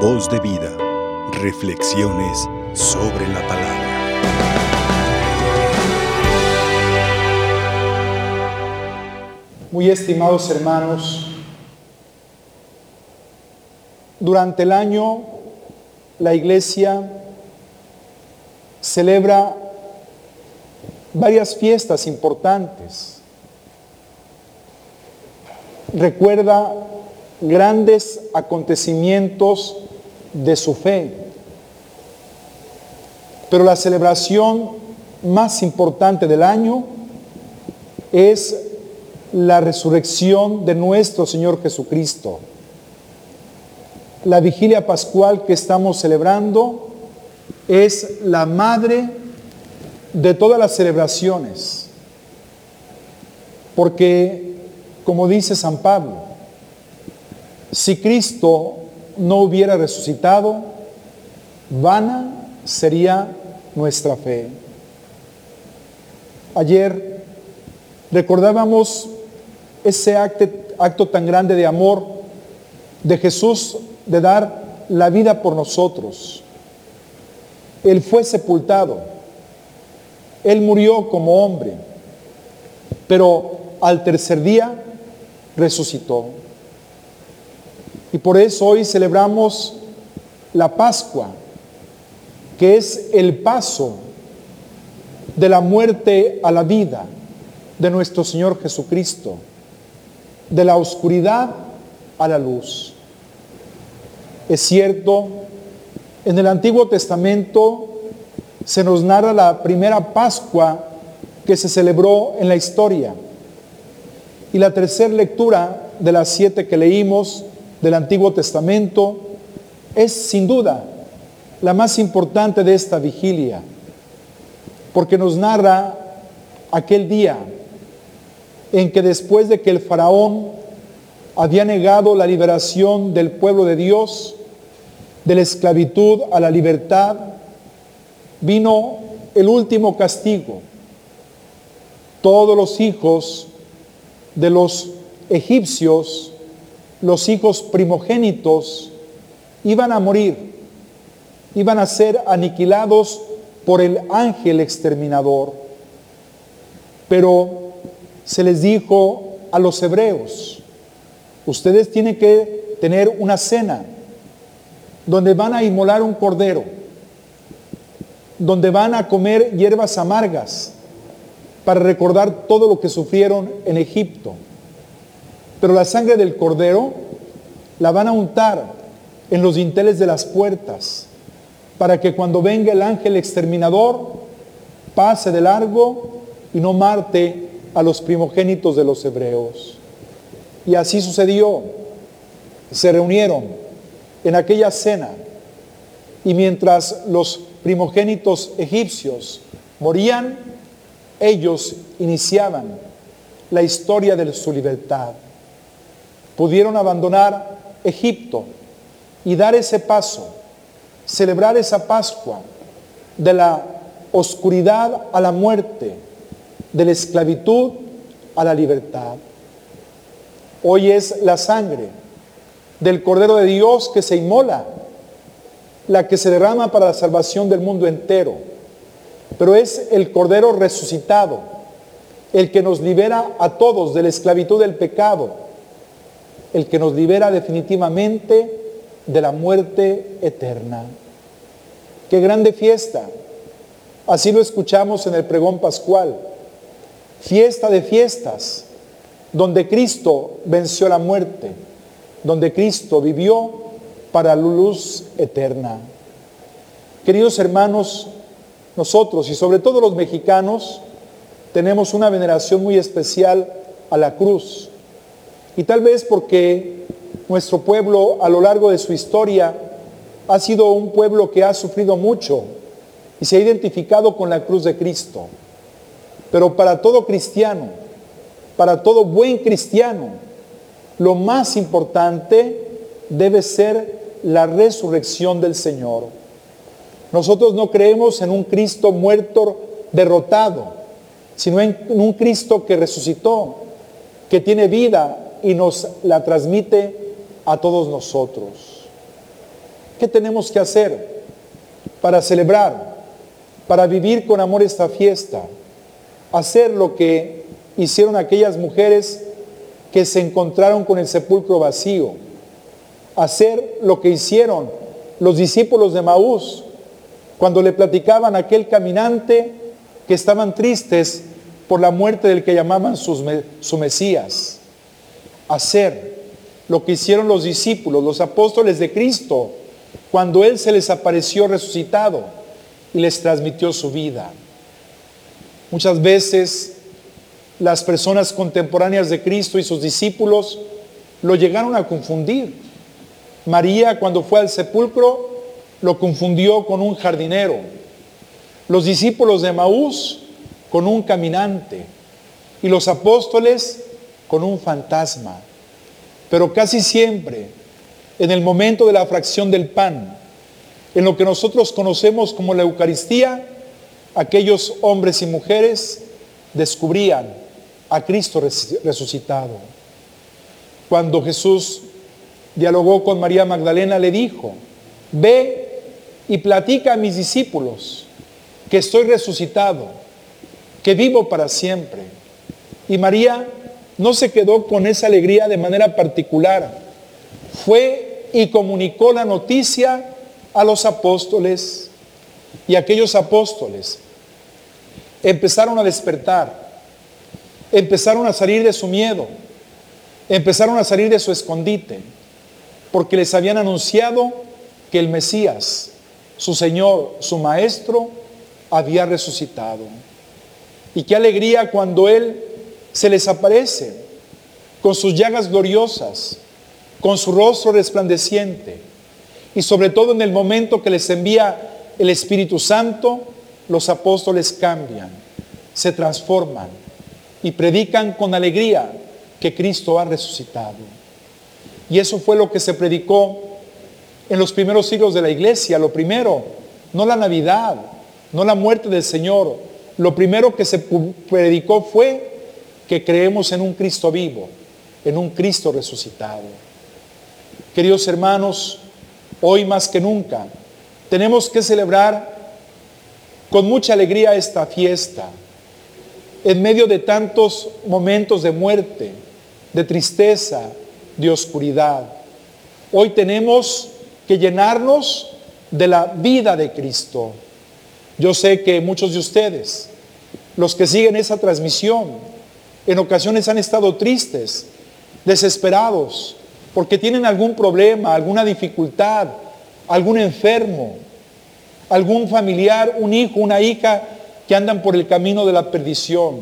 Voz de vida. Reflexiones sobre la palabra. Muy estimados hermanos, durante el año la iglesia celebra varias fiestas importantes. Recuerda grandes acontecimientos de su fe. Pero la celebración más importante del año es la resurrección de nuestro Señor Jesucristo. La vigilia pascual que estamos celebrando es la madre de todas las celebraciones. Porque, como dice San Pablo, si Cristo no hubiera resucitado, vana sería nuestra fe. Ayer recordábamos ese acto, tan grande de amor de Jesús de dar la vida por nosotros. Él fue sepultado. Él murió como hombre. Pero al tercer día resucitó. Y por eso hoy celebramos la Pascua, que es el paso de la muerte a la vida de nuestro Señor Jesucristo, de la oscuridad a la luz. Es cierto, en el Antiguo Testamento se nos narra la primera Pascua que se celebró en la historia. Y la tercera lectura de las siete que leímos del Antiguo Testamento es sin duda la más importante de esta vigilia, porque nos narra aquel día en que después de que el faraón había negado la liberación del pueblo de Dios, de la esclavitud a la libertad, vino el último castigo. Todos los hijos de los egipcios los hijos primogénitos iban a morir, iban a ser aniquilados por el ángel exterminador. Pero se les dijo a los hebreos, ustedes tienen que tener una cena donde van a inmolar un cordero, donde van a comer hierbas amargas para recordar todo lo que sufrieron en Egipto. Pero la sangre del cordero la van a untar en los dinteles de las puertas para que cuando venga el ángel exterminador pase de largo y no marte a los primogénitos de los hebreos. Y así sucedió. Se reunieron en aquella cena y mientras los primogénitos egipcios morían, ellos iniciaban la historia de su libertad pudieron abandonar Egipto y dar ese paso, celebrar esa Pascua de la oscuridad a la muerte, de la esclavitud a la libertad. Hoy es la sangre del Cordero de Dios que se inmola, la que se derrama para la salvación del mundo entero. Pero es el Cordero resucitado, el que nos libera a todos de la esclavitud del pecado el que nos libera definitivamente de la muerte eterna. Qué grande fiesta. Así lo escuchamos en el pregón pascual. Fiesta de fiestas, donde Cristo venció la muerte, donde Cristo vivió para la luz eterna. Queridos hermanos, nosotros y sobre todo los mexicanos tenemos una veneración muy especial a la cruz y tal vez porque nuestro pueblo a lo largo de su historia ha sido un pueblo que ha sufrido mucho y se ha identificado con la cruz de Cristo. Pero para todo cristiano, para todo buen cristiano, lo más importante debe ser la resurrección del Señor. Nosotros no creemos en un Cristo muerto, derrotado, sino en un Cristo que resucitó, que tiene vida y nos la transmite a todos nosotros. ¿Qué tenemos que hacer para celebrar, para vivir con amor esta fiesta? Hacer lo que hicieron aquellas mujeres que se encontraron con el sepulcro vacío. Hacer lo que hicieron los discípulos de Maús cuando le platicaban a aquel caminante que estaban tristes por la muerte del que llamaban su Mesías. Hacer lo que hicieron los discípulos, los apóstoles de Cristo, cuando Él se les apareció resucitado y les transmitió su vida. Muchas veces las personas contemporáneas de Cristo y sus discípulos lo llegaron a confundir. María cuando fue al sepulcro lo confundió con un jardinero. Los discípulos de Maús con un caminante y los apóstoles con un fantasma. Pero casi siempre, en el momento de la fracción del pan, en lo que nosotros conocemos como la Eucaristía, aquellos hombres y mujeres descubrían a Cristo resucitado. Cuando Jesús dialogó con María Magdalena, le dijo, ve y platica a mis discípulos que estoy resucitado, que vivo para siempre. Y María no se quedó con esa alegría de manera particular. Fue y comunicó la noticia a los apóstoles y aquellos apóstoles empezaron a despertar, empezaron a salir de su miedo, empezaron a salir de su escondite, porque les habían anunciado que el Mesías, su Señor, su Maestro, había resucitado. Y qué alegría cuando Él se les aparece con sus llagas gloriosas, con su rostro resplandeciente. Y sobre todo en el momento que les envía el Espíritu Santo, los apóstoles cambian, se transforman y predican con alegría que Cristo ha resucitado. Y eso fue lo que se predicó en los primeros siglos de la iglesia. Lo primero, no la Navidad, no la muerte del Señor. Lo primero que se predicó fue que creemos en un Cristo vivo, en un Cristo resucitado. Queridos hermanos, hoy más que nunca tenemos que celebrar con mucha alegría esta fiesta, en medio de tantos momentos de muerte, de tristeza, de oscuridad. Hoy tenemos que llenarnos de la vida de Cristo. Yo sé que muchos de ustedes, los que siguen esa transmisión, en ocasiones han estado tristes, desesperados, porque tienen algún problema, alguna dificultad, algún enfermo, algún familiar, un hijo, una hija que andan por el camino de la perdición.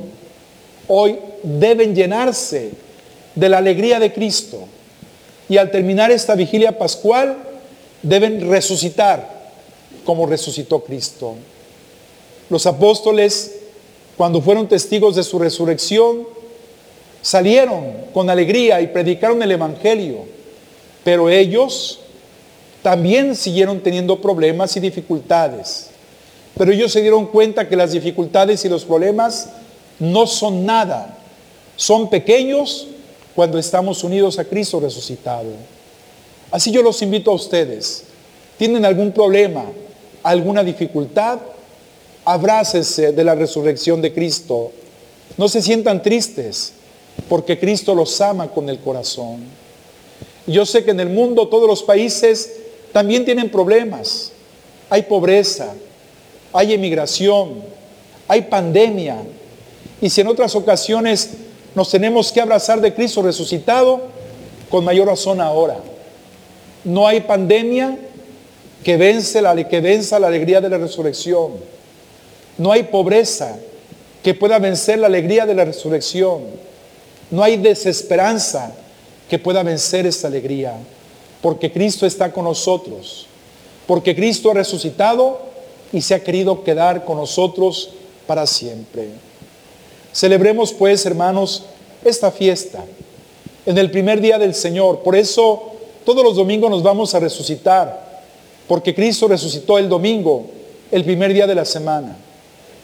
Hoy deben llenarse de la alegría de Cristo. Y al terminar esta vigilia pascual, deben resucitar como resucitó Cristo. Los apóstoles, cuando fueron testigos de su resurrección, salieron con alegría y predicaron el Evangelio, pero ellos también siguieron teniendo problemas y dificultades. Pero ellos se dieron cuenta que las dificultades y los problemas no son nada, son pequeños cuando estamos unidos a Cristo resucitado. Así yo los invito a ustedes. ¿Tienen algún problema, alguna dificultad? Abrácense de la resurrección de Cristo. No se sientan tristes porque Cristo los ama con el corazón. Yo sé que en el mundo todos los países también tienen problemas. Hay pobreza, hay emigración, hay pandemia. Y si en otras ocasiones nos tenemos que abrazar de Cristo resucitado, con mayor razón ahora. No hay pandemia que, vence la, que venza la alegría de la resurrección. No hay pobreza que pueda vencer la alegría de la resurrección. No hay desesperanza que pueda vencer esta alegría, porque Cristo está con nosotros, porque Cristo ha resucitado y se ha querido quedar con nosotros para siempre. Celebremos pues, hermanos, esta fiesta en el primer día del Señor. Por eso todos los domingos nos vamos a resucitar, porque Cristo resucitó el domingo, el primer día de la semana.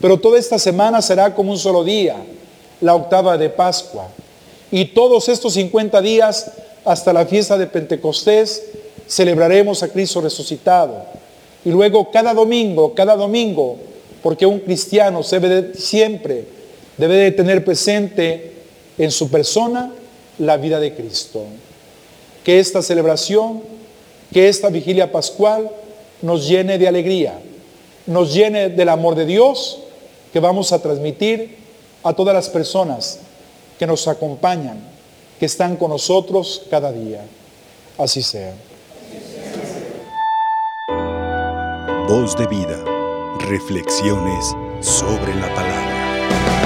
Pero toda esta semana será como un solo día, la octava de Pascua. Y todos estos 50 días hasta la fiesta de Pentecostés celebraremos a Cristo resucitado. Y luego cada domingo, cada domingo, porque un cristiano debe de- siempre debe de tener presente en su persona la vida de Cristo. Que esta celebración, que esta vigilia pascual nos llene de alegría, nos llene del amor de Dios que vamos a transmitir a todas las personas que nos acompañan, que están con nosotros cada día. Así sea. Voz de vida. Reflexiones sobre la palabra.